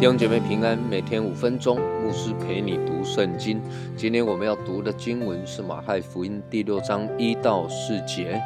弟兄姐妹平安，每天五分钟，牧师陪你读圣经。今天我们要读的经文是马太福音第六章一到四节。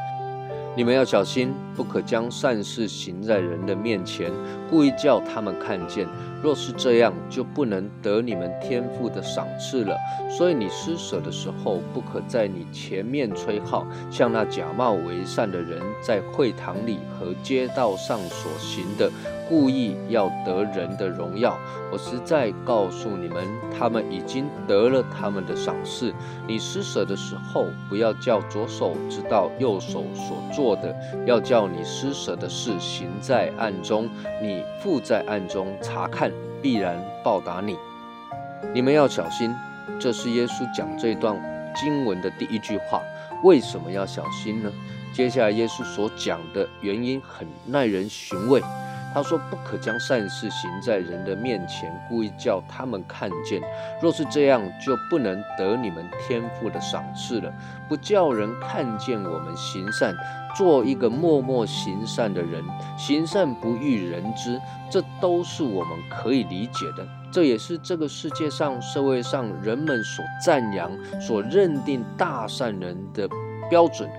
你们要小心，不可将善事行在人的面前，故意叫他们看见。若是这样，就不能得你们天赋的赏赐了。所以你施舍的时候，不可在你前面吹号，像那假冒为善的人在会堂里和街道上所行的。故意要得人的荣耀，我实在告诉你们，他们已经得了他们的赏赐。你施舍的时候，不要叫左手知道右手所做的，要叫你施舍的事行在暗中，你父在暗中查看，必然报答你。你们要小心，这是耶稣讲这段经文的第一句话。为什么要小心呢？接下来耶稣所讲的原因很耐人寻味。他说：“不可将善事行在人的面前，故意叫他们看见。若是这样，就不能得你们天赋的赏赐了。不叫人看见我们行善，做一个默默行善的人，行善不欲人知，这都是我们可以理解的。这也是这个世界上、社会上人们所赞扬、所认定大善人的标准。”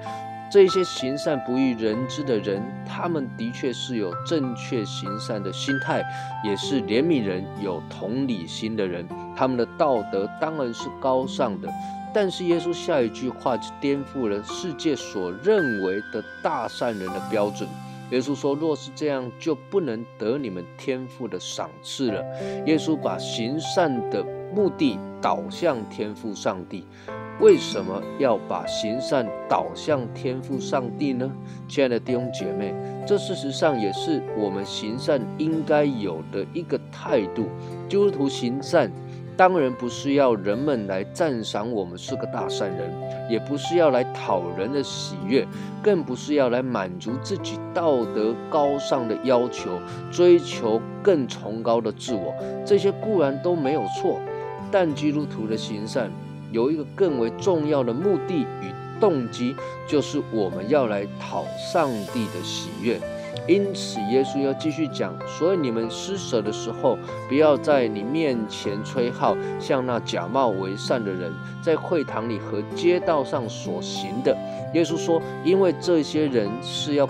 这些行善不欲人知的人，他们的确是有正确行善的心态，也是怜悯人、有同理心的人。他们的道德当然是高尚的。但是耶稣下一句话就颠覆了世界所认为的大善人的标准。耶稣说：“若是这样，就不能得你们天赋的赏赐了。”耶稣把行善的目的导向天赋上帝。为什么要把行善导向天赋上帝呢？亲爱的弟兄姐妹，这事实上也是我们行善应该有的一个态度。基督徒行善，当然不是要人们来赞赏我们是个大善人，也不是要来讨人的喜悦，更不是要来满足自己道德高尚的要求，追求更崇高的自我。这些固然都没有错，但基督徒的行善。有一个更为重要的目的与动机，就是我们要来讨上帝的喜悦。因此，耶稣要继续讲：所以你们施舍的时候，不要在你面前吹号，像那假冒为善的人在会堂里和街道上所行的。耶稣说：因为这些人是要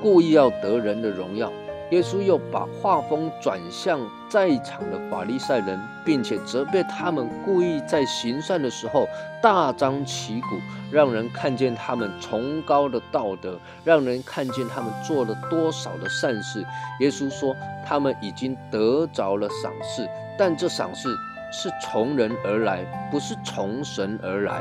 故意要得人的荣耀。耶稣又把画风转向在场的法利赛人，并且责备他们故意在行善的时候大张旗鼓，让人看见他们崇高的道德，让人看见他们做了多少的善事。耶稣说，他们已经得着了赏赐，但这赏赐是从人而来，不是从神而来。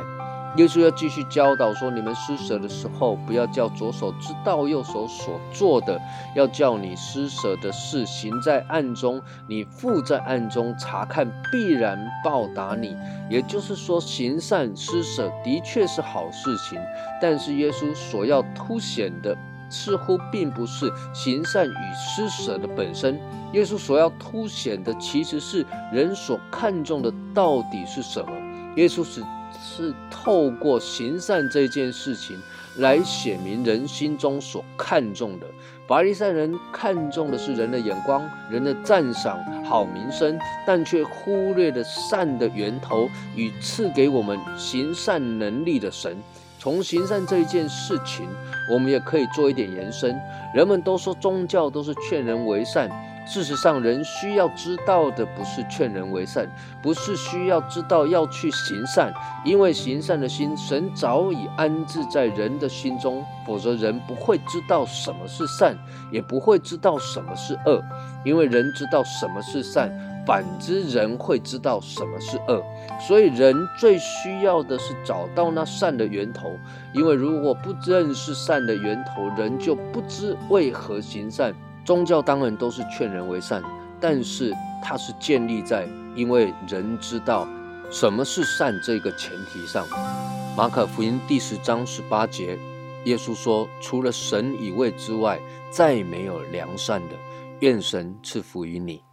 耶稣要继续教导说：你们施舍的时候，不要叫左手知道右手所做的，要叫你施舍的事行在暗中，你父在暗中查看，必然报答你。也就是说，行善施舍的确是好事情，但是耶稣所要凸显的，似乎并不是行善与施舍的本身。耶稣所要凸显的，其实是人所看重的到底是什么。耶稣是。是透过行善这件事情来显明人心中所看重的。法利赛人看重的是人的眼光、人的赞赏、好名声，但却忽略了善的源头与赐给我们行善能力的神。从行善这一件事情，我们也可以做一点延伸。人们都说宗教都是劝人为善。事实上，人需要知道的不是劝人为善，不是需要知道要去行善，因为行善的心，神早已安置在人的心中，否则人不会知道什么是善，也不会知道什么是恶。因为人知道什么是善，反之人会知道什么是恶。所以人最需要的是找到那善的源头，因为如果不认识善的源头，人就不知为何行善。宗教当然都是劝人为善，但是它是建立在因为人知道什么是善这个前提上。马可福音第十章十八节，耶稣说：“除了神以外之外，再没有良善的。愿神赐福于你。”